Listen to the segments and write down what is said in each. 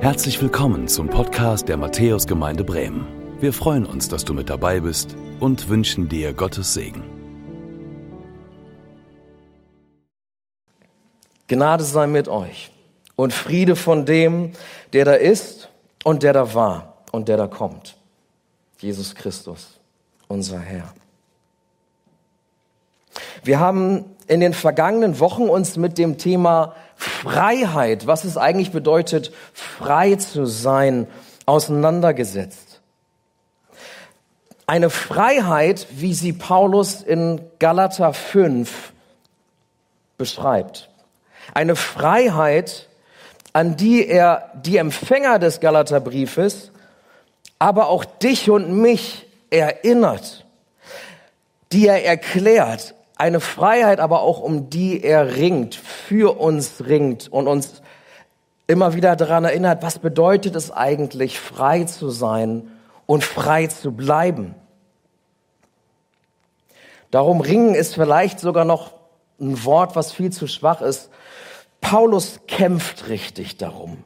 Herzlich willkommen zum Podcast der Matthäusgemeinde Bremen. Wir freuen uns, dass du mit dabei bist und wünschen dir Gottes Segen. Gnade sei mit euch und Friede von dem, der da ist und der da war und der da kommt. Jesus Christus, unser Herr. Wir haben in den vergangenen Wochen uns mit dem Thema Freiheit, was es eigentlich bedeutet, frei zu sein, auseinandergesetzt. Eine Freiheit, wie sie Paulus in Galater 5 beschreibt. Eine Freiheit, an die er die Empfänger des Galaterbriefes, aber auch dich und mich erinnert, die er erklärt, eine Freiheit aber auch, um die er ringt, für uns ringt und uns immer wieder daran erinnert, was bedeutet es eigentlich, frei zu sein und frei zu bleiben. Darum ringen ist vielleicht sogar noch ein Wort, was viel zu schwach ist. Paulus kämpft richtig darum.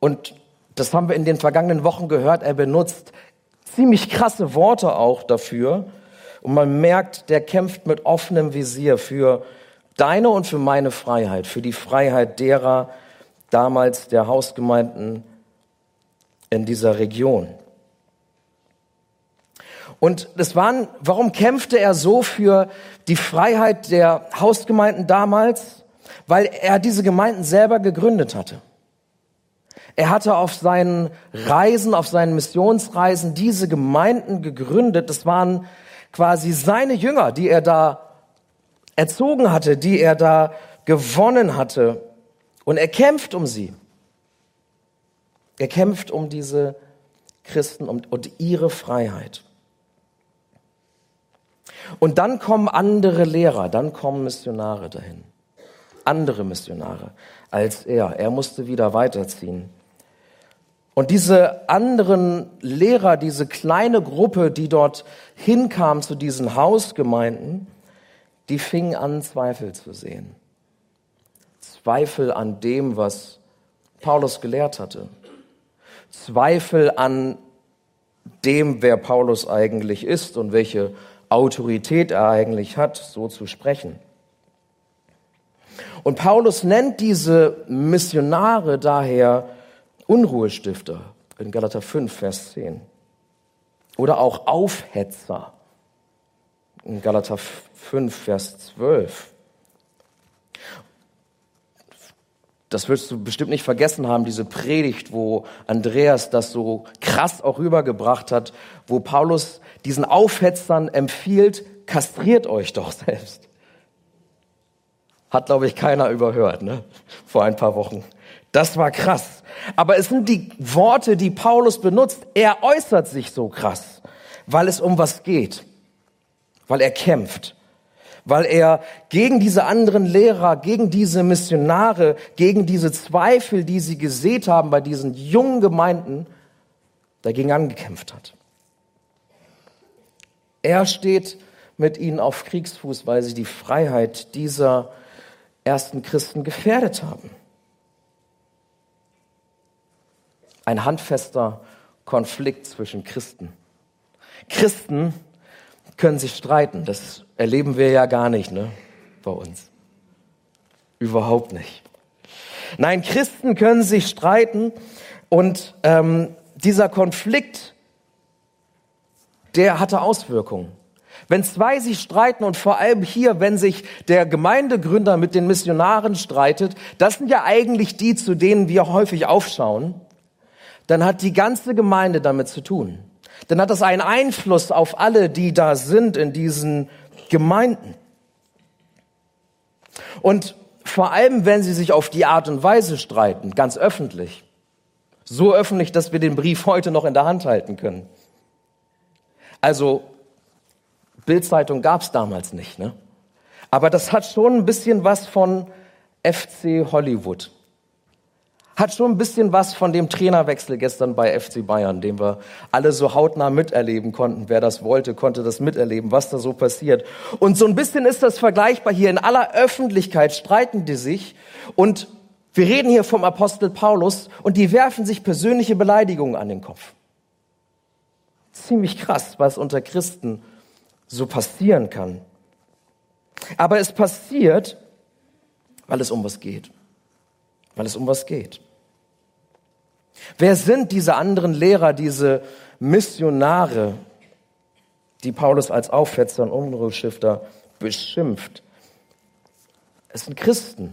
Und das haben wir in den vergangenen Wochen gehört. Er benutzt ziemlich krasse Worte auch dafür. Und man merkt, der kämpft mit offenem Visier für deine und für meine Freiheit, für die Freiheit derer damals der Hausgemeinden in dieser Region. Und das waren, warum kämpfte er so für die Freiheit der Hausgemeinden damals? Weil er diese Gemeinden selber gegründet hatte. Er hatte auf seinen Reisen, auf seinen Missionsreisen diese Gemeinden gegründet. Das waren quasi seine Jünger, die er da erzogen hatte, die er da gewonnen hatte. Und er kämpft um sie. Er kämpft um diese Christen und, und ihre Freiheit. Und dann kommen andere Lehrer, dann kommen Missionare dahin. Andere Missionare als er. Er musste wieder weiterziehen. Und diese anderen Lehrer, diese kleine Gruppe, die dort hinkam zu diesen Hausgemeinden, die fingen an, Zweifel zu sehen. Zweifel an dem, was Paulus gelehrt hatte. Zweifel an dem, wer Paulus eigentlich ist und welche Autorität er eigentlich hat, so zu sprechen. Und Paulus nennt diese Missionare daher Unruhestifter in Galater 5, Vers 10. Oder auch Aufhetzer in Galater 5, Vers 12. Das wirst du bestimmt nicht vergessen haben, diese Predigt, wo Andreas das so krass auch rübergebracht hat, wo Paulus diesen Aufhetzern empfiehlt, kastriert euch doch selbst. Hat, glaube ich, keiner überhört, ne? Vor ein paar Wochen. Das war krass. Aber es sind die Worte, die Paulus benutzt. Er äußert sich so krass, weil es um was geht, weil er kämpft, weil er gegen diese anderen Lehrer, gegen diese Missionare, gegen diese Zweifel, die sie gesät haben bei diesen jungen Gemeinden, dagegen angekämpft hat. Er steht mit ihnen auf Kriegsfuß, weil sie die Freiheit dieser ersten Christen gefährdet haben. Ein handfester Konflikt zwischen Christen. Christen können sich streiten. Das erleben wir ja gar nicht, ne, bei uns. Überhaupt nicht. Nein, Christen können sich streiten und ähm, dieser Konflikt, der hatte Auswirkungen. Wenn zwei sich streiten und vor allem hier, wenn sich der Gemeindegründer mit den Missionaren streitet, das sind ja eigentlich die, zu denen wir häufig aufschauen dann hat die ganze Gemeinde damit zu tun. Dann hat das einen Einfluss auf alle, die da sind in diesen Gemeinden. Und vor allem, wenn sie sich auf die Art und Weise streiten, ganz öffentlich. So öffentlich, dass wir den Brief heute noch in der Hand halten können. Also, Bildzeitung gab es damals nicht, ne? Aber das hat schon ein bisschen was von FC Hollywood. Hat schon ein bisschen was von dem Trainerwechsel gestern bei FC Bayern, den wir alle so hautnah miterleben konnten. Wer das wollte, konnte das miterleben, was da so passiert. Und so ein bisschen ist das vergleichbar hier. In aller Öffentlichkeit streiten die sich und Wir reden hier vom Apostel Paulus und die werfen sich persönliche Beleidigungen an den Kopf. Ziemlich krass, was unter Christen so passieren kann. Aber es passiert, weil es um was geht. Weil es um was geht. Wer sind diese anderen Lehrer, diese Missionare, die Paulus als Aufhetzer und Unruhestifter beschimpft? Es sind Christen,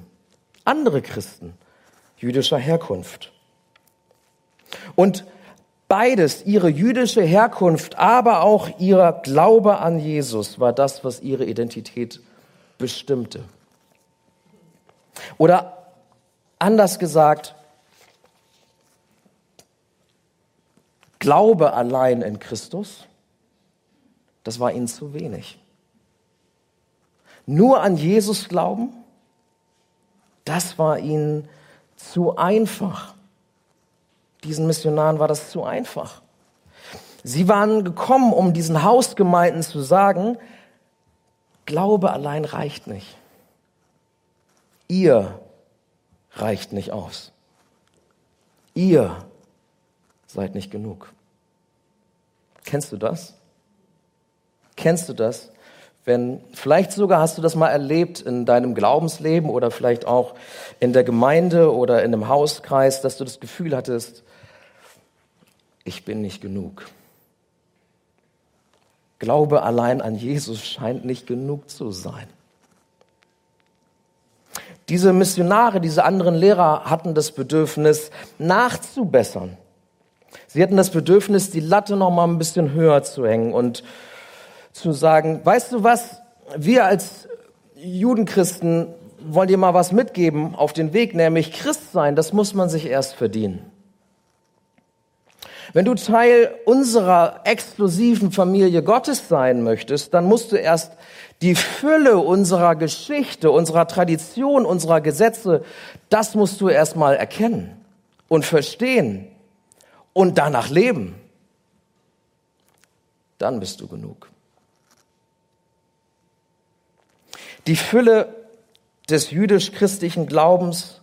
andere Christen jüdischer Herkunft. Und beides, ihre jüdische Herkunft, aber auch ihr Glaube an Jesus, war das, was ihre Identität bestimmte. Oder anders gesagt, Glaube allein in Christus, das war ihnen zu wenig. Nur an Jesus glauben, das war ihnen zu einfach. Diesen Missionaren war das zu einfach. Sie waren gekommen, um diesen Hausgemeinden zu sagen, Glaube allein reicht nicht. Ihr reicht nicht aus. Ihr seid nicht genug. Kennst du das? Kennst du das? Wenn, vielleicht sogar hast du das mal erlebt in deinem Glaubensleben oder vielleicht auch in der Gemeinde oder in einem Hauskreis, dass du das Gefühl hattest, ich bin nicht genug. Glaube allein an Jesus scheint nicht genug zu sein. Diese Missionare, diese anderen Lehrer hatten das Bedürfnis, nachzubessern. Sie hatten das Bedürfnis, die Latte noch mal ein bisschen höher zu hängen und zu sagen, weißt du was, wir als Judenchristen wollen dir mal was mitgeben auf den Weg, nämlich Christ sein, das muss man sich erst verdienen. Wenn du Teil unserer exklusiven Familie Gottes sein möchtest, dann musst du erst die Fülle unserer Geschichte, unserer Tradition, unserer Gesetze, das musst du erst mal erkennen und verstehen und danach leben. Dann bist du genug. Die Fülle des jüdisch-christlichen Glaubens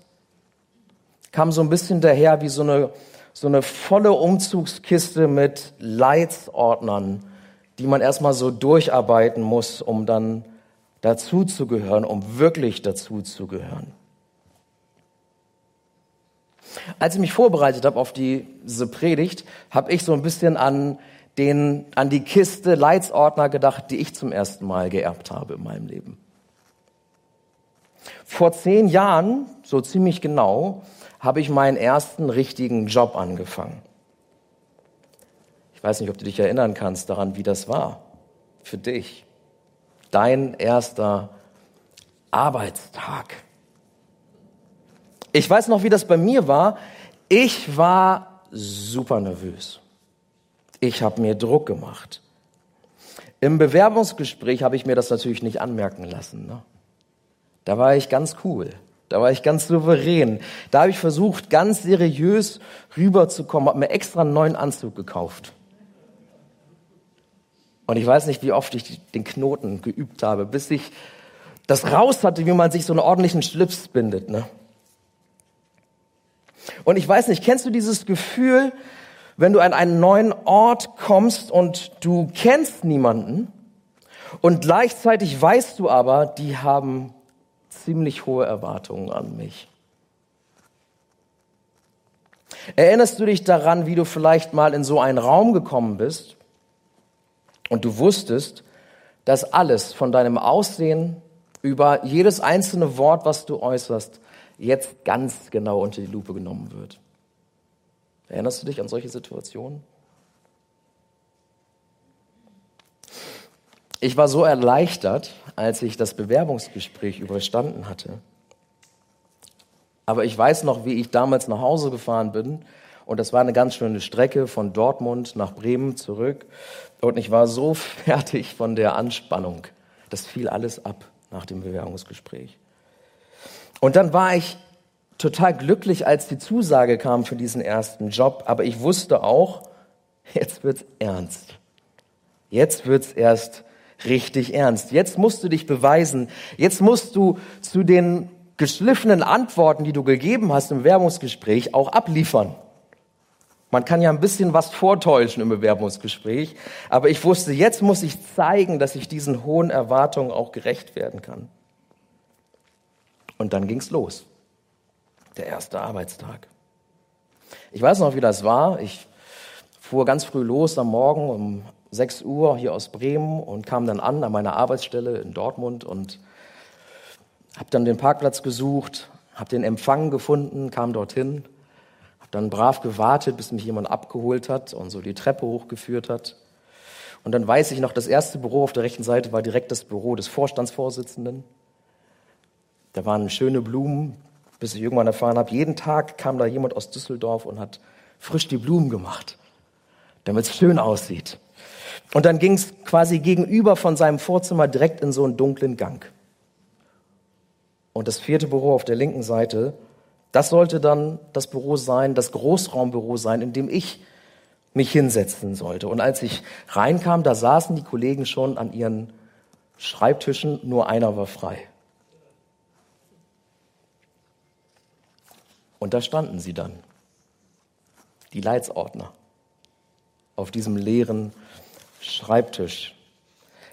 kam so ein bisschen daher wie so eine, so eine volle Umzugskiste mit Leitsordnern, die man erstmal so durcharbeiten muss, um dann dazu zu gehören, um wirklich dazu zu gehören. Als ich mich vorbereitet habe auf diese Predigt, habe ich so ein bisschen an den, an die Kiste Leitsordner gedacht, die ich zum ersten Mal geerbt habe in meinem Leben. Vor zehn Jahren, so ziemlich genau, habe ich meinen ersten richtigen Job angefangen. Ich weiß nicht, ob du dich erinnern kannst daran, wie das war für dich. Dein erster Arbeitstag. Ich weiß noch, wie das bei mir war. Ich war super nervös. Ich habe mir Druck gemacht. Im Bewerbungsgespräch habe ich mir das natürlich nicht anmerken lassen. Ne? Da war ich ganz cool. Da war ich ganz souverän. Da habe ich versucht, ganz seriös rüberzukommen, habe mir extra einen neuen Anzug gekauft. Und ich weiß nicht, wie oft ich den Knoten geübt habe, bis ich das raus hatte, wie man sich so einen ordentlichen Schlips bindet. Ne? Und ich weiß nicht, kennst du dieses Gefühl, wenn du an einen neuen Ort kommst und du kennst niemanden und gleichzeitig weißt du aber, die haben ziemlich hohe Erwartungen an mich. Erinnerst du dich daran, wie du vielleicht mal in so einen Raum gekommen bist und du wusstest, dass alles von deinem Aussehen über jedes einzelne Wort, was du äußerst, jetzt ganz genau unter die Lupe genommen wird? Erinnerst du dich an solche Situationen? Ich war so erleichtert, als ich das Bewerbungsgespräch überstanden hatte. Aber ich weiß noch, wie ich damals nach Hause gefahren bin. Und das war eine ganz schöne Strecke von Dortmund nach Bremen zurück. Und ich war so fertig von der Anspannung. Das fiel alles ab nach dem Bewerbungsgespräch. Und dann war ich total glücklich, als die Zusage kam für diesen ersten Job. Aber ich wusste auch, jetzt wird's ernst. Jetzt wird's erst richtig ernst. Jetzt musst du dich beweisen. Jetzt musst du zu den geschliffenen Antworten, die du gegeben hast im Bewerbungsgespräch, auch abliefern. Man kann ja ein bisschen was vortäuschen im Bewerbungsgespräch, aber ich wusste, jetzt muss ich zeigen, dass ich diesen hohen Erwartungen auch gerecht werden kann. Und dann ging's los. Der erste Arbeitstag. Ich weiß noch, wie das war. Ich fuhr ganz früh los am Morgen um 6 Uhr hier aus Bremen und kam dann an an meiner Arbeitsstelle in Dortmund und habe dann den Parkplatz gesucht, habe den Empfang gefunden, kam dorthin, habe dann brav gewartet, bis mich jemand abgeholt hat und so die Treppe hochgeführt hat. Und dann weiß ich noch, das erste Büro auf der rechten Seite war direkt das Büro des Vorstandsvorsitzenden. Da waren schöne Blumen, bis ich irgendwann erfahren habe, jeden Tag kam da jemand aus Düsseldorf und hat frisch die Blumen gemacht, damit es schön aussieht. Und dann ging es quasi gegenüber von seinem Vorzimmer direkt in so einen dunklen Gang. Und das vierte Büro auf der linken Seite, das sollte dann das Büro sein, das Großraumbüro sein, in dem ich mich hinsetzen sollte. Und als ich reinkam, da saßen die Kollegen schon an ihren Schreibtischen, nur einer war frei. Und da standen sie dann, die Leitsordner, auf diesem leeren Schreibtisch.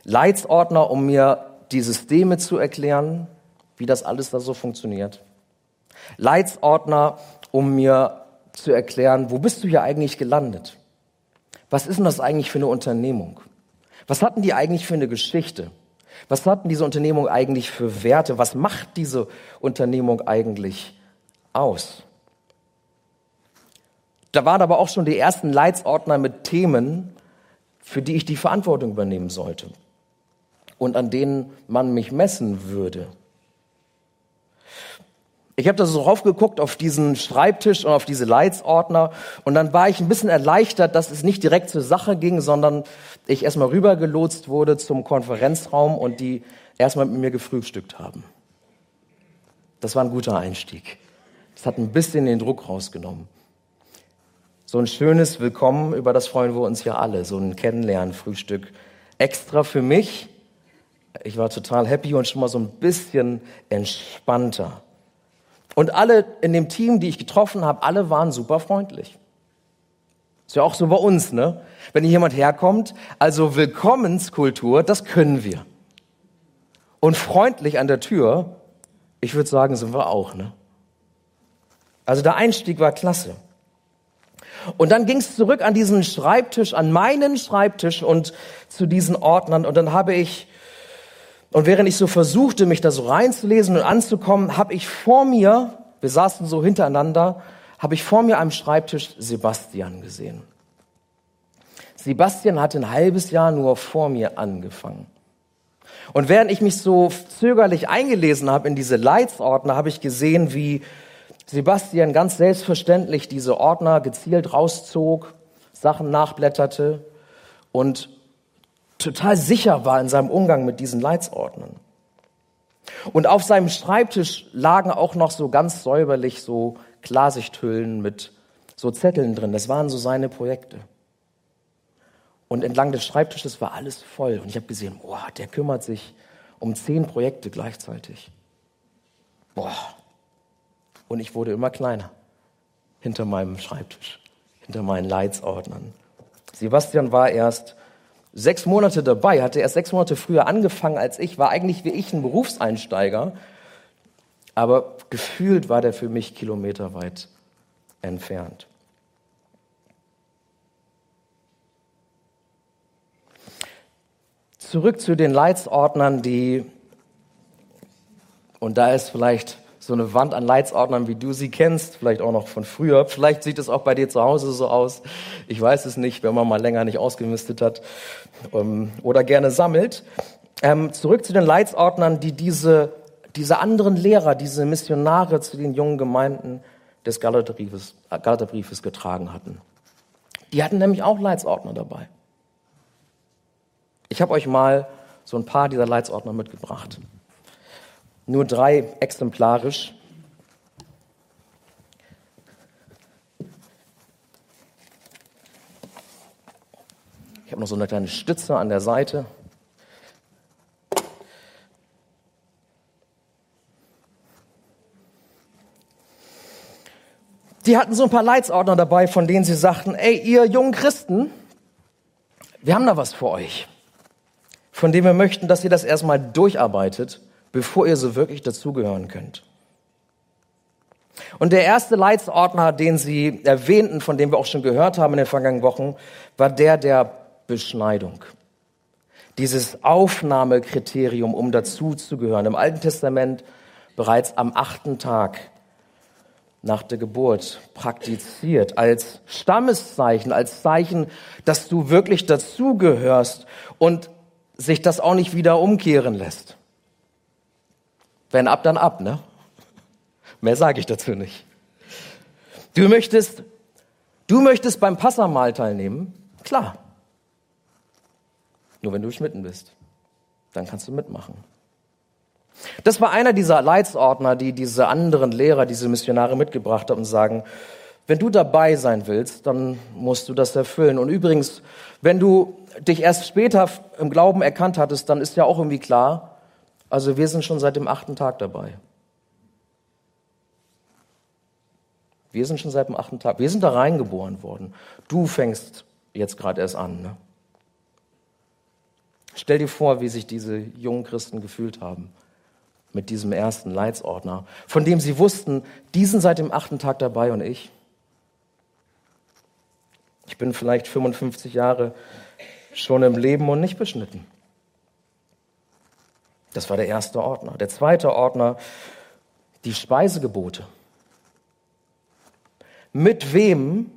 Leitsordner, um mir die Systeme zu erklären, wie das alles da so funktioniert. Leitsordner, um mir zu erklären, wo bist du hier eigentlich gelandet? Was ist denn das eigentlich für eine Unternehmung? Was hatten die eigentlich für eine Geschichte? Was hatten diese Unternehmung eigentlich für Werte? Was macht diese Unternehmung eigentlich aus? Da waren aber auch schon die ersten Leitsordner mit Themen, für die ich die Verantwortung übernehmen sollte und an denen man mich messen würde. Ich habe da so raufgeguckt auf diesen Schreibtisch und auf diese Leitsordner und dann war ich ein bisschen erleichtert, dass es nicht direkt zur Sache ging, sondern ich erstmal rübergelotst wurde zum Konferenzraum und die erstmal mit mir gefrühstückt haben. Das war ein guter Einstieg. Das hat ein bisschen den Druck rausgenommen. So ein schönes Willkommen, über das freuen wir uns ja alle, so ein Kennenlernen-Frühstück. Extra für mich. Ich war total happy und schon mal so ein bisschen entspannter. Und alle in dem Team, die ich getroffen habe, alle waren super freundlich. Ist ja auch so bei uns, ne? Wenn hier jemand herkommt, also Willkommenskultur, das können wir. Und freundlich an der Tür, ich würde sagen, sind wir auch, ne? Also der Einstieg war klasse. Und dann ging es zurück an diesen Schreibtisch, an meinen Schreibtisch und zu diesen Ordnern. Und dann habe ich und während ich so versuchte, mich da so reinzulesen und anzukommen, habe ich vor mir, wir saßen so hintereinander, habe ich vor mir am Schreibtisch Sebastian gesehen. Sebastian hatte ein halbes Jahr nur vor mir angefangen. Und während ich mich so zögerlich eingelesen habe in diese Leitsordner, habe ich gesehen, wie Sebastian ganz selbstverständlich diese Ordner gezielt rauszog, Sachen nachblätterte und total sicher war in seinem Umgang mit diesen Leitsordnern. Und auf seinem Schreibtisch lagen auch noch so ganz säuberlich so Klarsichthüllen mit so Zetteln drin. Das waren so seine Projekte. Und entlang des Schreibtisches war alles voll. Und ich habe gesehen, boah, der kümmert sich um zehn Projekte gleichzeitig. Boah. Und ich wurde immer kleiner hinter meinem Schreibtisch, hinter meinen Leitsordnern. Sebastian war erst sechs Monate dabei, hatte erst sechs Monate früher angefangen als ich, war eigentlich wie ich ein Berufseinsteiger, aber gefühlt war der für mich kilometerweit entfernt. Zurück zu den Leitsordnern, die, und da ist vielleicht so eine Wand an Leitsordnern, wie du sie kennst, vielleicht auch noch von früher. Vielleicht sieht es auch bei dir zu Hause so aus. Ich weiß es nicht, wenn man mal länger nicht ausgemistet hat ähm, oder gerne sammelt. Ähm, zurück zu den Leitsordnern, die diese, diese anderen Lehrer, diese Missionare zu den jungen Gemeinden des Galaterbriefes, äh, Galaterbriefes getragen hatten. Die hatten nämlich auch Leitsordner dabei. Ich habe euch mal so ein paar dieser Leitsordner mitgebracht nur drei exemplarisch. Ich habe noch so eine kleine Stütze an der Seite. Die hatten so ein paar Leitsordner dabei, von denen sie sagten, ey, ihr jungen Christen, wir haben da was für euch, von dem wir möchten, dass ihr das erstmal durcharbeitet, bevor ihr so wirklich dazugehören könnt. Und der erste Leitsordner, den sie erwähnten, von dem wir auch schon gehört haben in den vergangenen Wochen, war der der Beschneidung. Dieses Aufnahmekriterium, um dazuzugehören. Im Alten Testament bereits am achten Tag nach der Geburt praktiziert, als Stammeszeichen, als Zeichen, dass du wirklich dazugehörst und sich das auch nicht wieder umkehren lässt. Wenn ab, dann ab, ne? Mehr sage ich dazu nicht. Du möchtest, du möchtest beim Passamal teilnehmen? Klar. Nur wenn du Schmitten bist, dann kannst du mitmachen. Das war einer dieser Leitsordner, die diese anderen Lehrer, diese Missionare mitgebracht haben und sagen, wenn du dabei sein willst, dann musst du das erfüllen. Und übrigens, wenn du dich erst später im Glauben erkannt hattest, dann ist ja auch irgendwie klar, also wir sind schon seit dem achten Tag dabei. Wir sind schon seit dem achten Tag. Wir sind da reingeboren worden. Du fängst jetzt gerade erst an. Ne? Stell dir vor, wie sich diese jungen Christen gefühlt haben mit diesem ersten Leitsordner, von dem sie wussten, die sind seit dem achten Tag dabei und ich. Ich bin vielleicht 55 Jahre schon im Leben und nicht beschnitten. Das war der erste Ordner. Der zweite Ordner, die Speisegebote. Mit wem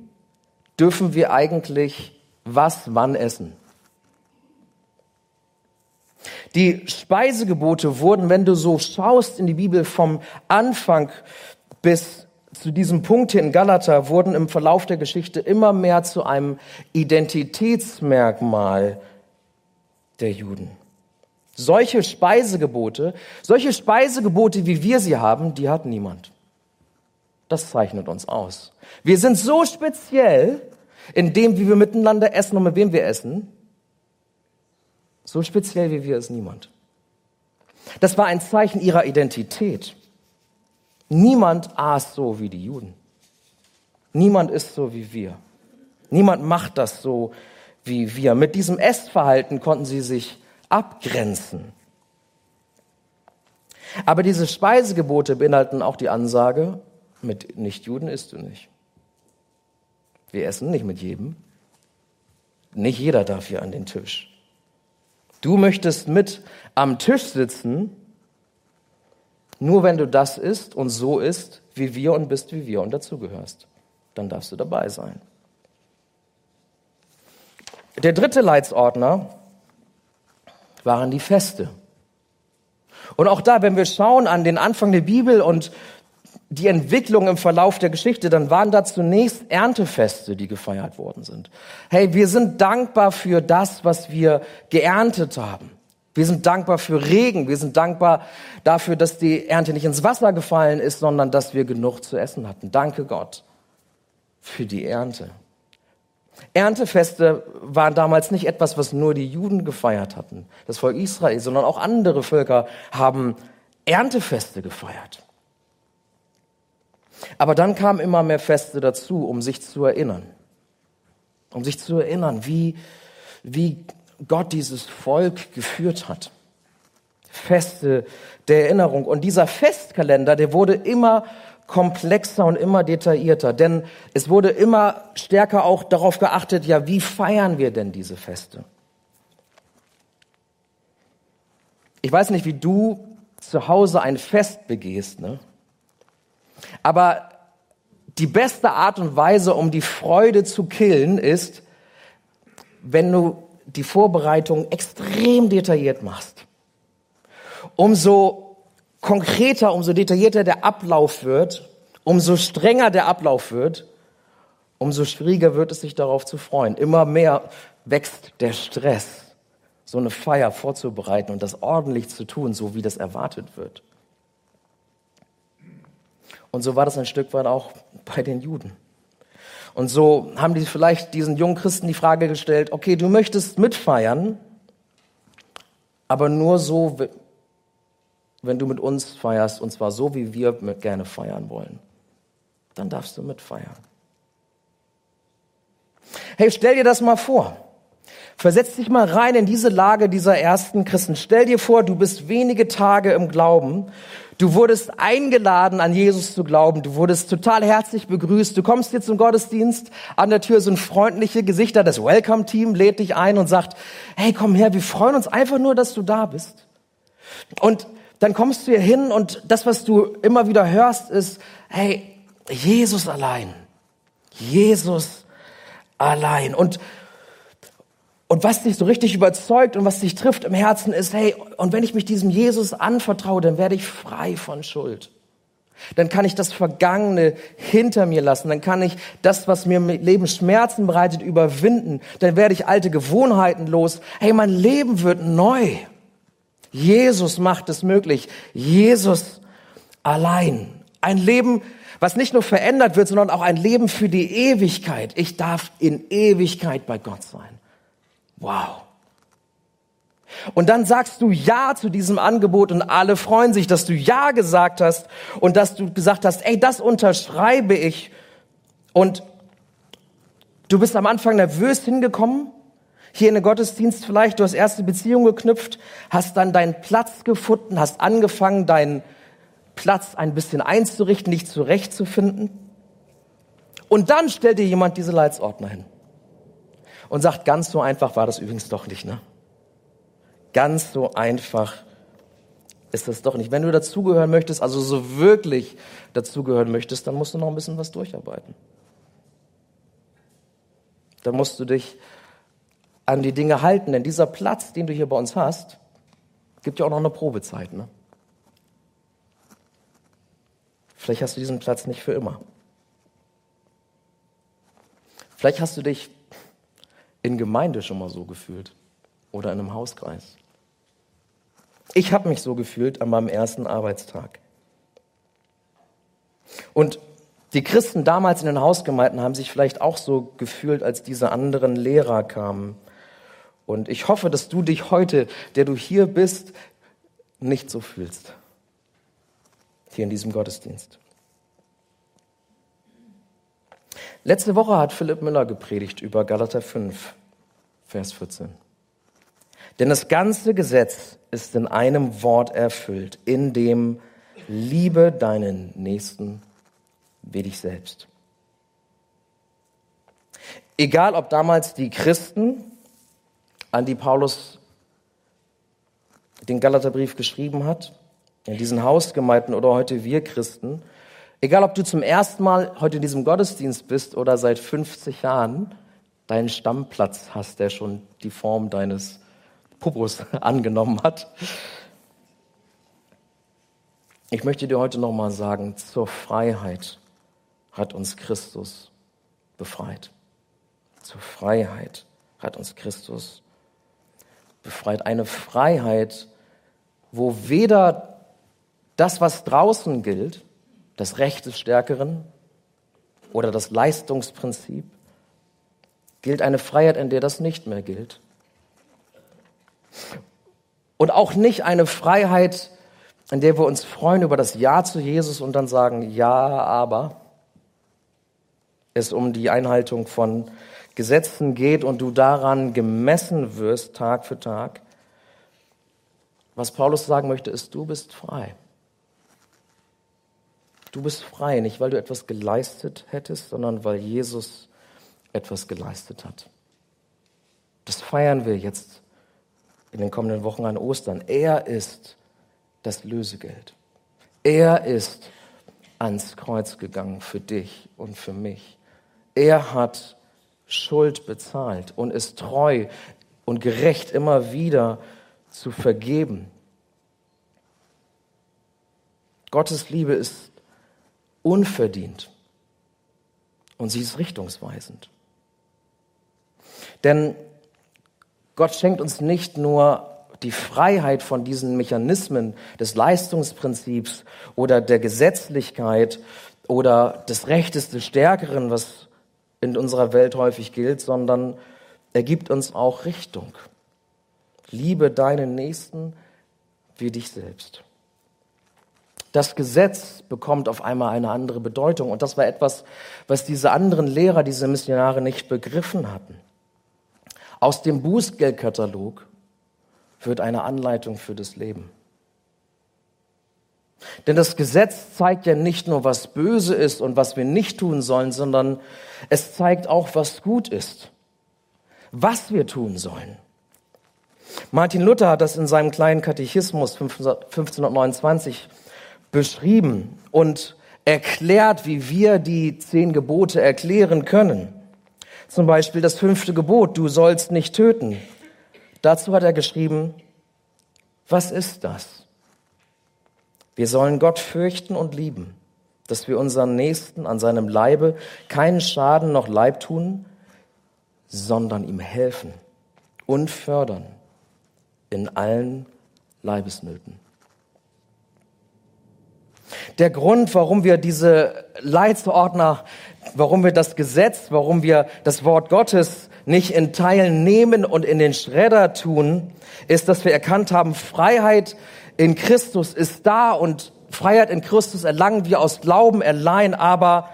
dürfen wir eigentlich was wann essen? Die Speisegebote wurden, wenn du so schaust in die Bibel vom Anfang bis zu diesem Punkt hier in Galata, wurden im Verlauf der Geschichte immer mehr zu einem Identitätsmerkmal der Juden. Solche Speisegebote, solche Speisegebote, wie wir sie haben, die hat niemand. Das zeichnet uns aus. Wir sind so speziell in dem, wie wir miteinander essen und mit wem wir essen, so speziell wie wir ist niemand. Das war ein Zeichen ihrer Identität. Niemand aß so wie die Juden. Niemand ist so wie wir. Niemand macht das so wie wir. Mit diesem Essverhalten konnten sie sich abgrenzen. Aber diese Speisegebote beinhalten auch die Ansage, mit Nichtjuden isst du nicht. Wir essen nicht mit jedem. Nicht jeder darf hier an den Tisch. Du möchtest mit am Tisch sitzen, nur wenn du das isst und so isst, wie wir und bist wie wir und dazugehörst. Dann darfst du dabei sein. Der dritte Leitsordner waren die Feste. Und auch da, wenn wir schauen an den Anfang der Bibel und die Entwicklung im Verlauf der Geschichte, dann waren da zunächst Erntefeste, die gefeiert worden sind. Hey, wir sind dankbar für das, was wir geerntet haben. Wir sind dankbar für Regen. Wir sind dankbar dafür, dass die Ernte nicht ins Wasser gefallen ist, sondern dass wir genug zu essen hatten. Danke Gott für die Ernte. Erntefeste waren damals nicht etwas, was nur die Juden gefeiert hatten, das Volk Israel, sondern auch andere Völker haben Erntefeste gefeiert. Aber dann kamen immer mehr Feste dazu, um sich zu erinnern. Um sich zu erinnern, wie, wie Gott dieses Volk geführt hat. Feste der Erinnerung. Und dieser Festkalender, der wurde immer komplexer und immer detaillierter, denn es wurde immer stärker auch darauf geachtet, ja, wie feiern wir denn diese Feste? Ich weiß nicht, wie du zu Hause ein Fest begehst, ne? Aber die beste Art und Weise, um die Freude zu killen, ist, wenn du die Vorbereitung extrem detailliert machst. Umso konkreter, umso detaillierter der Ablauf wird, umso strenger der Ablauf wird, umso schwieriger wird es sich darauf zu freuen. Immer mehr wächst der Stress, so eine Feier vorzubereiten und das ordentlich zu tun, so wie das erwartet wird. Und so war das ein Stück weit auch bei den Juden. Und so haben die vielleicht diesen jungen Christen die Frage gestellt, okay, du möchtest mitfeiern, aber nur so, wenn du mit uns feierst, und zwar so, wie wir gerne feiern wollen. dann darfst du mitfeiern. Hey, stell dir das mal vor. Versetz dich mal rein in diese Lage dieser ersten Christen. Stell dir vor, du bist wenige Tage im Glauben. Du wurdest eingeladen, an Jesus zu glauben. Du wurdest total herzlich begrüßt. Du kommst hier zum Gottesdienst. An der Tür sind freundliche Gesichter. Das Welcome-Team lädt dich ein und sagt, hey, komm her, wir freuen uns einfach nur, dass du da bist. Und dann kommst du hier hin und das, was du immer wieder hörst, ist, hey, Jesus allein. Jesus allein. Und und was dich so richtig überzeugt und was dich trifft im Herzen ist, hey, und wenn ich mich diesem Jesus anvertraue, dann werde ich frei von Schuld. Dann kann ich das Vergangene hinter mir lassen. Dann kann ich das, was mir im Leben Schmerzen bereitet, überwinden. Dann werde ich alte Gewohnheiten los. Hey, mein Leben wird neu. Jesus macht es möglich. Jesus allein. Ein Leben, was nicht nur verändert wird, sondern auch ein Leben für die Ewigkeit. Ich darf in Ewigkeit bei Gott sein. Wow. Und dann sagst du Ja zu diesem Angebot und alle freuen sich, dass du Ja gesagt hast und dass du gesagt hast, ey, das unterschreibe ich. Und du bist am Anfang nervös hingekommen, hier in den Gottesdienst vielleicht, du hast erste Beziehung geknüpft, hast dann deinen Platz gefunden, hast angefangen, deinen Platz ein bisschen einzurichten, dich zurechtzufinden. Und dann stellt dir jemand diese Leitsordner hin und sagt, ganz so einfach war das übrigens doch nicht, ne? Ganz so einfach ist das doch nicht. Wenn du dazugehören möchtest, also so wirklich dazugehören möchtest, dann musst du noch ein bisschen was durcharbeiten. Dann musst du dich an die Dinge halten, denn dieser Platz, den du hier bei uns hast, gibt ja auch noch eine Probezeit, ne? Vielleicht hast du diesen Platz nicht für immer. Vielleicht hast du dich in Gemeinde schon mal so gefühlt oder in einem Hauskreis. Ich habe mich so gefühlt an meinem ersten Arbeitstag. Und die Christen damals in den Hausgemeinden haben sich vielleicht auch so gefühlt, als diese anderen Lehrer kamen. Und ich hoffe, dass du dich heute, der du hier bist, nicht so fühlst. Hier in diesem Gottesdienst. Letzte Woche hat Philipp Müller gepredigt über Galater 5, Vers 14. Denn das ganze Gesetz ist in einem Wort erfüllt, in dem liebe deinen Nächsten wie dich selbst. Egal, ob damals die Christen, an die Paulus den Galaterbrief geschrieben hat, in diesen Hausgemeinden oder heute wir Christen, Egal, ob du zum ersten Mal heute in diesem Gottesdienst bist oder seit 50 Jahren deinen Stammplatz hast, der schon die Form deines Pupus angenommen hat. Ich möchte dir heute nochmal sagen, zur Freiheit hat uns Christus befreit. Zur Freiheit hat uns Christus befreit. Eine Freiheit, wo weder das, was draußen gilt, das Recht des Stärkeren oder das Leistungsprinzip? Gilt eine Freiheit, in der das nicht mehr gilt? Und auch nicht eine Freiheit, in der wir uns freuen über das Ja zu Jesus und dann sagen, ja, aber es um die Einhaltung von Gesetzen geht und du daran gemessen wirst Tag für Tag. Was Paulus sagen möchte, ist, du bist frei. Du bist frei, nicht weil du etwas geleistet hättest, sondern weil Jesus etwas geleistet hat. Das feiern wir jetzt in den kommenden Wochen an Ostern. Er ist das Lösegeld. Er ist ans Kreuz gegangen für dich und für mich. Er hat Schuld bezahlt und ist treu und gerecht immer wieder zu vergeben. Gottes Liebe ist unverdient. Und sie ist richtungsweisend. Denn Gott schenkt uns nicht nur die Freiheit von diesen Mechanismen des Leistungsprinzips oder der Gesetzlichkeit oder des Rechtes des Stärkeren, was in unserer Welt häufig gilt, sondern er gibt uns auch Richtung. Liebe deinen Nächsten wie dich selbst. Das Gesetz bekommt auf einmal eine andere Bedeutung. Und das war etwas, was diese anderen Lehrer, diese Missionare nicht begriffen hatten. Aus dem Bußgeldkatalog wird eine Anleitung für das Leben. Denn das Gesetz zeigt ja nicht nur, was böse ist und was wir nicht tun sollen, sondern es zeigt auch, was gut ist, was wir tun sollen. Martin Luther hat das in seinem kleinen Katechismus 1529 beschrieben und erklärt, wie wir die zehn Gebote erklären können. Zum Beispiel das fünfte Gebot, du sollst nicht töten. Dazu hat er geschrieben, was ist das? Wir sollen Gott fürchten und lieben, dass wir unseren Nächsten an seinem Leibe keinen Schaden noch Leib tun, sondern ihm helfen und fördern in allen Leibesnöten. Der Grund, warum wir diese Leitsordner, warum wir das Gesetz, warum wir das Wort Gottes nicht in Teilen nehmen und in den Schredder tun, ist, dass wir erkannt haben, Freiheit in Christus ist da und Freiheit in Christus erlangen wir aus Glauben allein, aber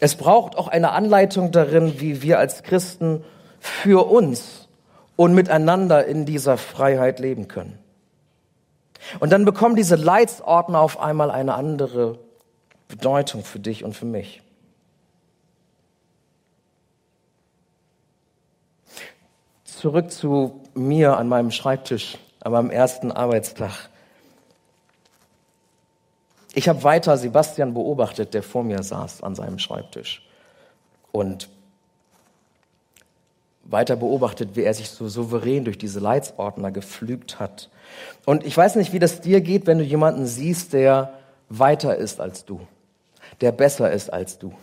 es braucht auch eine Anleitung darin, wie wir als Christen für uns und miteinander in dieser Freiheit leben können. Und dann bekommen diese Leitsordner auf einmal eine andere Bedeutung für dich und für mich. Zurück zu mir an meinem Schreibtisch, an meinem ersten Arbeitstag. Ich habe weiter Sebastian beobachtet, der vor mir saß an seinem Schreibtisch. Und weiter beobachtet, wie er sich so souverän durch diese Leitsordner geflügt hat. Und ich weiß nicht, wie das dir geht, wenn du jemanden siehst, der weiter ist als du, der besser ist als du.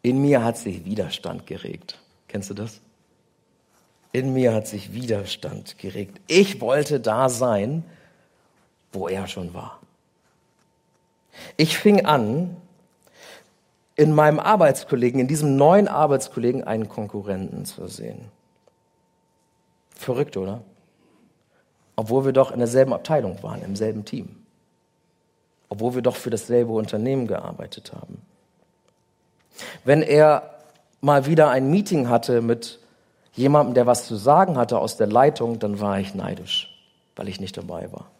In mir hat sich Widerstand geregt. Kennst du das? In mir hat sich Widerstand geregt. Ich wollte da sein, wo er schon war. Ich fing an, in meinem Arbeitskollegen, in diesem neuen Arbeitskollegen einen Konkurrenten zu sehen. Verrückt, oder? Obwohl wir doch in derselben Abteilung waren, im selben Team. Obwohl wir doch für dasselbe Unternehmen gearbeitet haben. Wenn er mal wieder ein Meeting hatte mit jemandem, der was zu sagen hatte aus der Leitung, dann war ich neidisch, weil ich nicht dabei war.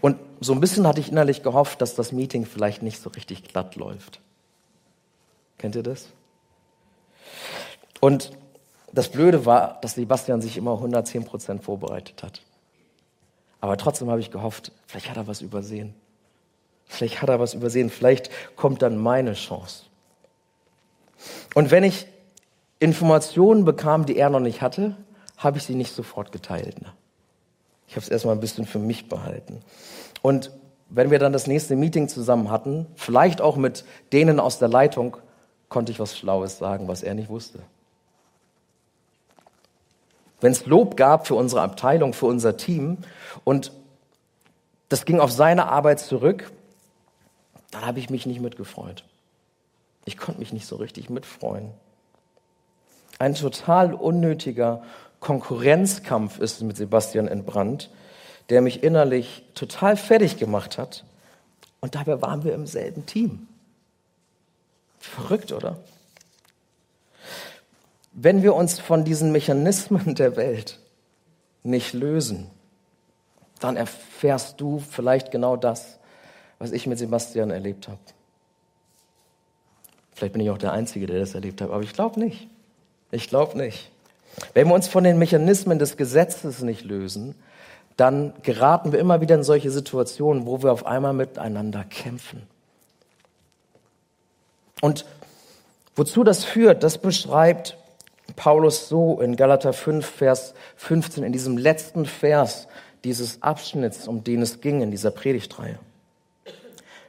Und so ein bisschen hatte ich innerlich gehofft, dass das Meeting vielleicht nicht so richtig glatt läuft. Kennt ihr das? Und das Blöde war, dass Sebastian sich immer 110 Prozent vorbereitet hat. Aber trotzdem habe ich gehofft, vielleicht hat er was übersehen. Vielleicht hat er was übersehen. Vielleicht kommt dann meine Chance. Und wenn ich Informationen bekam, die er noch nicht hatte, habe ich sie nicht sofort geteilt. Ne? Ich habe es erstmal ein bisschen für mich behalten. Und wenn wir dann das nächste Meeting zusammen hatten, vielleicht auch mit denen aus der Leitung, konnte ich was Schlaues sagen, was er nicht wusste. Wenn es Lob gab für unsere Abteilung, für unser Team und das ging auf seine Arbeit zurück, dann habe ich mich nicht mitgefreut. Ich konnte mich nicht so richtig mitfreuen. Ein total unnötiger Konkurrenzkampf ist mit Sebastian entbrannt, der mich innerlich total fertig gemacht hat. Und dabei waren wir im selben Team. Verrückt, oder? Wenn wir uns von diesen Mechanismen der Welt nicht lösen, dann erfährst du vielleicht genau das, was ich mit Sebastian erlebt habe. Vielleicht bin ich auch der Einzige, der das erlebt hat, aber ich glaube nicht. Ich glaube nicht. Wenn wir uns von den Mechanismen des Gesetzes nicht lösen, dann geraten wir immer wieder in solche Situationen, wo wir auf einmal miteinander kämpfen. Und wozu das führt, das beschreibt Paulus so in Galater 5, Vers 15, in diesem letzten Vers dieses Abschnitts, um den es ging in dieser Predigtreihe.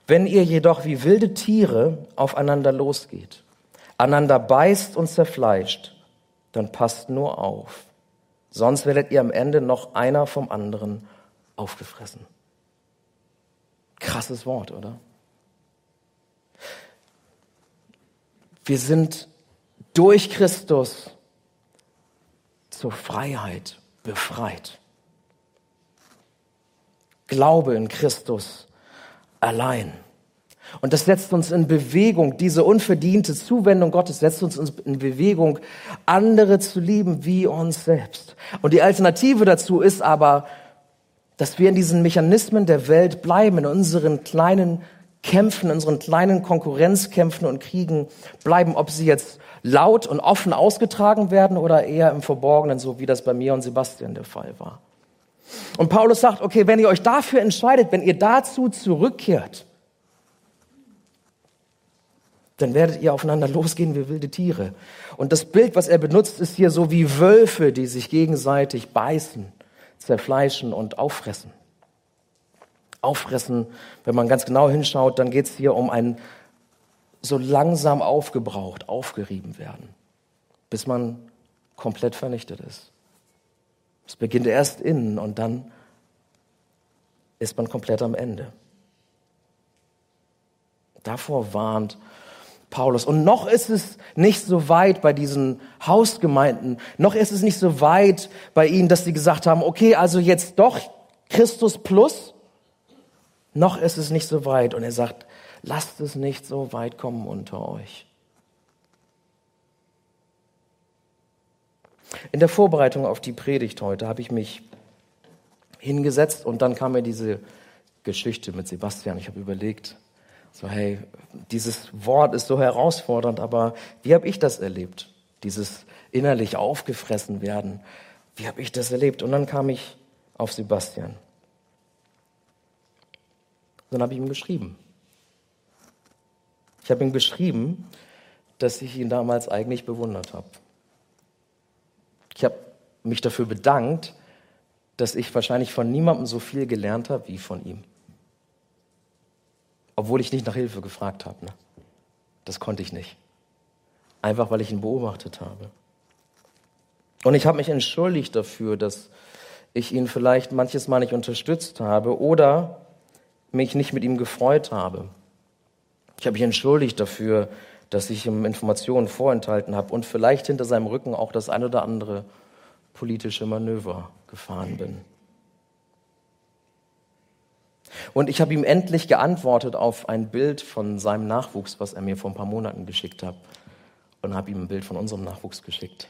Wenn ihr jedoch wie wilde Tiere aufeinander losgeht, einander beißt und zerfleischt, dann passt nur auf. Sonst werdet ihr am Ende noch einer vom anderen aufgefressen. Krasses Wort, oder? Wir sind durch Christus zur Freiheit befreit. Glaube in Christus allein. Und das setzt uns in Bewegung, diese unverdiente Zuwendung Gottes setzt uns in Bewegung, andere zu lieben wie uns selbst. Und die Alternative dazu ist aber, dass wir in diesen Mechanismen der Welt bleiben, in unseren kleinen Kämpfen, in unseren kleinen Konkurrenzkämpfen und Kriegen bleiben, ob sie jetzt laut und offen ausgetragen werden oder eher im Verborgenen, so wie das bei mir und Sebastian der Fall war. Und Paulus sagt, okay, wenn ihr euch dafür entscheidet, wenn ihr dazu zurückkehrt, dann werdet ihr aufeinander losgehen wie wilde Tiere. Und das Bild, was er benutzt, ist hier so wie Wölfe, die sich gegenseitig beißen, zerfleischen und auffressen. Auffressen, wenn man ganz genau hinschaut, dann geht es hier um ein so langsam aufgebraucht, aufgerieben werden, bis man komplett vernichtet ist. Es beginnt erst innen und dann ist man komplett am Ende. Davor warnt Paulus. Und noch ist es nicht so weit bei diesen Hausgemeinden, noch ist es nicht so weit bei ihnen, dass sie gesagt haben, okay, also jetzt doch Christus plus. Noch ist es nicht so weit. Und er sagt, lasst es nicht so weit kommen unter euch. In der Vorbereitung auf die Predigt heute habe ich mich hingesetzt und dann kam mir diese Geschichte mit Sebastian. Ich habe überlegt, so, hey, dieses Wort ist so herausfordernd, aber wie habe ich das erlebt? Dieses innerlich aufgefressen werden. Wie habe ich das erlebt? Und dann kam ich auf Sebastian. Dann habe ich ihm geschrieben. Ich habe ihm geschrieben, dass ich ihn damals eigentlich bewundert habe. Ich habe mich dafür bedankt, dass ich wahrscheinlich von niemandem so viel gelernt habe wie von ihm obwohl ich nicht nach Hilfe gefragt habe. Ne? Das konnte ich nicht. Einfach weil ich ihn beobachtet habe. Und ich habe mich entschuldigt dafür, dass ich ihn vielleicht manches Mal nicht unterstützt habe oder mich nicht mit ihm gefreut habe. Ich habe mich entschuldigt dafür, dass ich ihm Informationen vorenthalten habe und vielleicht hinter seinem Rücken auch das ein oder andere politische Manöver gefahren bin. Und ich habe ihm endlich geantwortet auf ein Bild von seinem Nachwuchs, was er mir vor ein paar Monaten geschickt hat. Und habe ihm ein Bild von unserem Nachwuchs geschickt.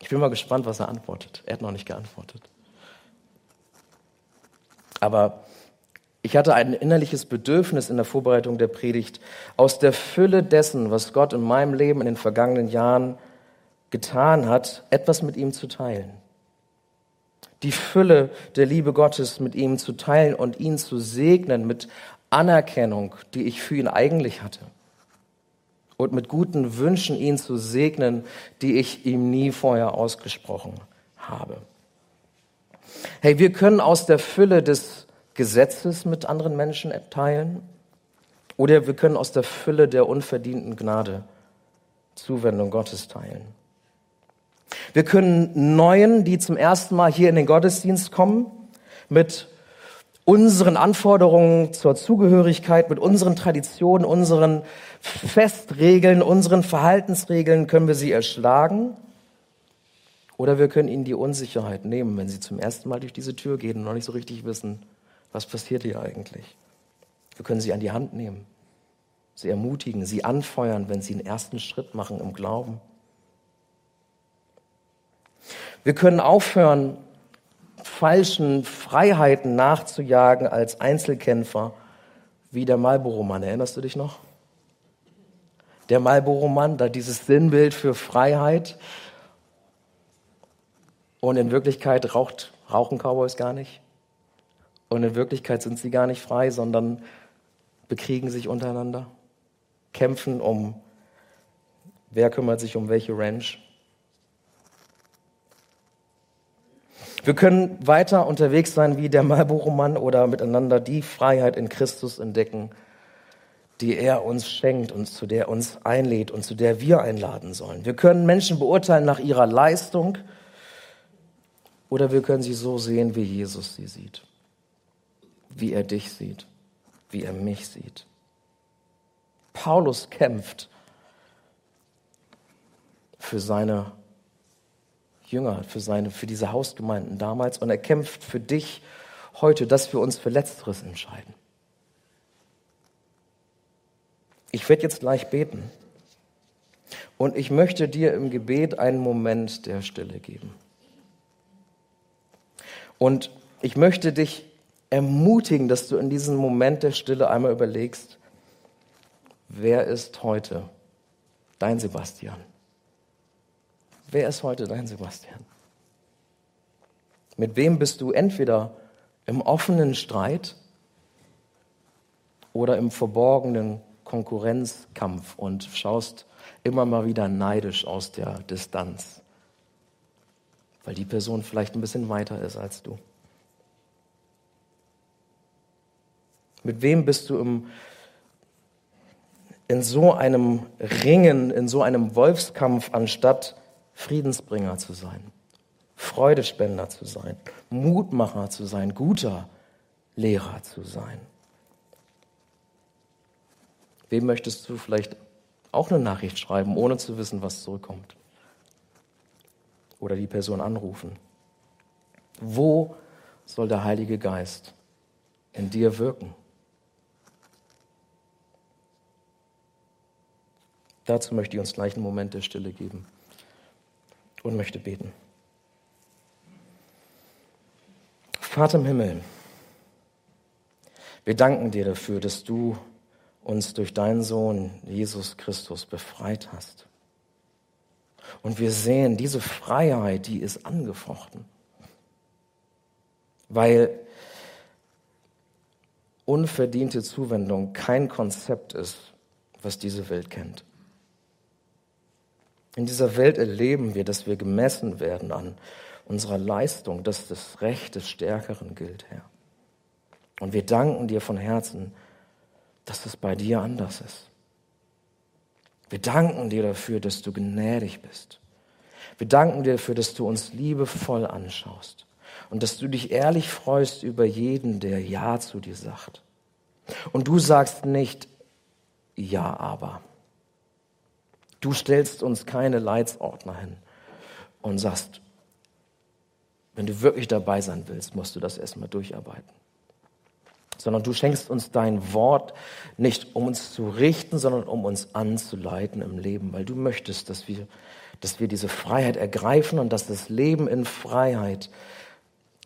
Ich bin mal gespannt, was er antwortet. Er hat noch nicht geantwortet. Aber ich hatte ein innerliches Bedürfnis in der Vorbereitung der Predigt, aus der Fülle dessen, was Gott in meinem Leben in den vergangenen Jahren getan hat, etwas mit ihm zu teilen die Fülle der Liebe Gottes mit ihm zu teilen und ihn zu segnen mit Anerkennung, die ich für ihn eigentlich hatte. Und mit guten Wünschen ihn zu segnen, die ich ihm nie vorher ausgesprochen habe. Hey, wir können aus der Fülle des Gesetzes mit anderen Menschen teilen oder wir können aus der Fülle der unverdienten Gnade Zuwendung Gottes teilen. Wir können Neuen, die zum ersten Mal hier in den Gottesdienst kommen, mit unseren Anforderungen zur Zugehörigkeit, mit unseren Traditionen, unseren Festregeln, unseren Verhaltensregeln, können wir sie erschlagen. Oder wir können ihnen die Unsicherheit nehmen, wenn sie zum ersten Mal durch diese Tür gehen und noch nicht so richtig wissen, was passiert hier eigentlich. Wir können sie an die Hand nehmen, sie ermutigen, sie anfeuern, wenn sie einen ersten Schritt machen im Glauben. Wir können aufhören, falschen Freiheiten nachzujagen als Einzelkämpfer, wie der Marlboro-Mann. Erinnerst du dich noch? Der Marlboro-Mann, da dieses Sinnbild für Freiheit. Und in Wirklichkeit raucht, rauchen Cowboys gar nicht. Und in Wirklichkeit sind sie gar nicht frei, sondern bekriegen sich untereinander, kämpfen um, wer kümmert sich um welche Ranch. Wir können weiter unterwegs sein wie der Marlboro-Mann oder miteinander die Freiheit in Christus entdecken, die er uns schenkt und zu der uns einlädt und zu der wir einladen sollen. Wir können Menschen beurteilen nach ihrer Leistung oder wir können sie so sehen, wie Jesus sie sieht, wie er dich sieht, wie er mich sieht. Paulus kämpft für seine Jünger, für, seine, für diese Hausgemeinden damals und er kämpft für dich heute, dass wir uns für Letzteres entscheiden. Ich werde jetzt gleich beten und ich möchte dir im Gebet einen Moment der Stille geben. Und ich möchte dich ermutigen, dass du in diesem Moment der Stille einmal überlegst, wer ist heute dein Sebastian? Wer ist heute dein Sebastian? Mit wem bist du entweder im offenen Streit oder im verborgenen Konkurrenzkampf und schaust immer mal wieder neidisch aus der Distanz, weil die Person vielleicht ein bisschen weiter ist als du. Mit wem bist du im, in so einem Ringen, in so einem Wolfskampf, anstatt Friedensbringer zu sein, Freudespender zu sein, Mutmacher zu sein, guter Lehrer zu sein? Wem möchtest du vielleicht auch eine Nachricht schreiben, ohne zu wissen, was zurückkommt? Oder die Person anrufen? Wo soll der Heilige Geist in dir wirken? Dazu möchte ich uns gleich einen Moment der Stille geben und möchte beten. Vater im Himmel, wir danken dir dafür, dass du uns durch deinen Sohn Jesus Christus befreit hast. Und wir sehen, diese Freiheit, die ist angefochten. Weil unverdiente Zuwendung kein Konzept ist, was diese Welt kennt. In dieser Welt erleben wir, dass wir gemessen werden an unserer Leistung, dass das Recht des Stärkeren gilt, Herr. Und wir danken dir von Herzen, dass es bei dir anders ist. Wir danken dir dafür, dass du gnädig bist. Wir danken dir dafür, dass du uns liebevoll anschaust und dass du dich ehrlich freust über jeden, der Ja zu dir sagt. Und du sagst nicht Ja, aber. Du stellst uns keine Leitsordner hin und sagst, wenn du wirklich dabei sein willst, musst du das erstmal durcharbeiten. Sondern du schenkst uns dein Wort nicht, um uns zu richten, sondern um uns anzuleiten im Leben, weil du möchtest, dass wir, dass wir diese Freiheit ergreifen und dass das Leben in Freiheit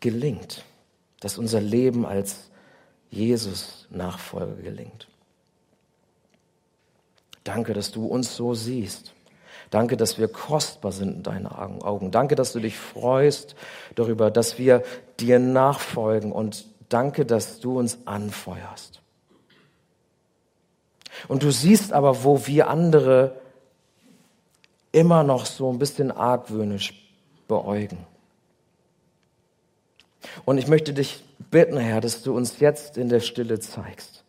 gelingt, dass unser Leben als Jesus Nachfolger gelingt. Danke, dass du uns so siehst. Danke, dass wir kostbar sind in deinen Augen. Danke, dass du dich freust darüber, dass wir dir nachfolgen und danke, dass du uns anfeuerst. Und du siehst aber, wo wir andere immer noch so ein bisschen argwöhnisch beäugen. Und ich möchte dich bitten, Herr, dass du uns jetzt in der Stille zeigst,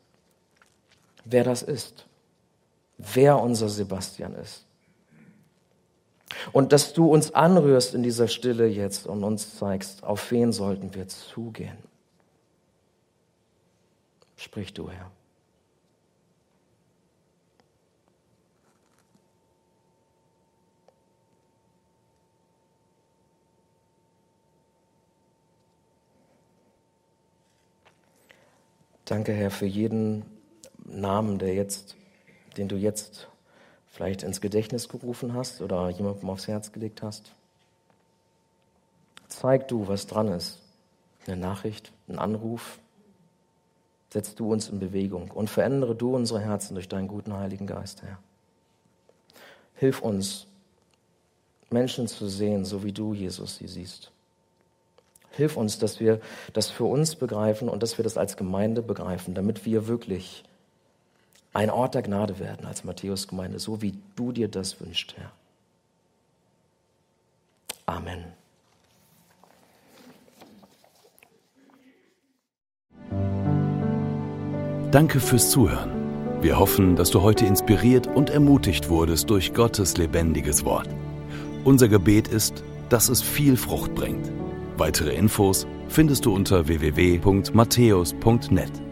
wer das ist wer unser Sebastian ist. Und dass du uns anrührst in dieser Stille jetzt und uns zeigst, auf wen sollten wir zugehen. Sprich du, Herr. Danke, Herr, für jeden Namen, der jetzt den du jetzt vielleicht ins Gedächtnis gerufen hast oder jemandem aufs Herz gelegt hast. Zeig du, was dran ist. Eine Nachricht, ein Anruf. Setz du uns in Bewegung und verändere du unsere Herzen durch deinen guten Heiligen Geist, Herr. Hilf uns, Menschen zu sehen, so wie du, Jesus, sie siehst. Hilf uns, dass wir das für uns begreifen und dass wir das als Gemeinde begreifen, damit wir wirklich ein Ort der Gnade werden als Matthäus-Gemeinde, so wie du dir das wünschst, Herr. Amen. Danke fürs Zuhören. Wir hoffen, dass du heute inspiriert und ermutigt wurdest durch Gottes lebendiges Wort. Unser Gebet ist, dass es viel Frucht bringt. Weitere Infos findest du unter www.matthäus.net.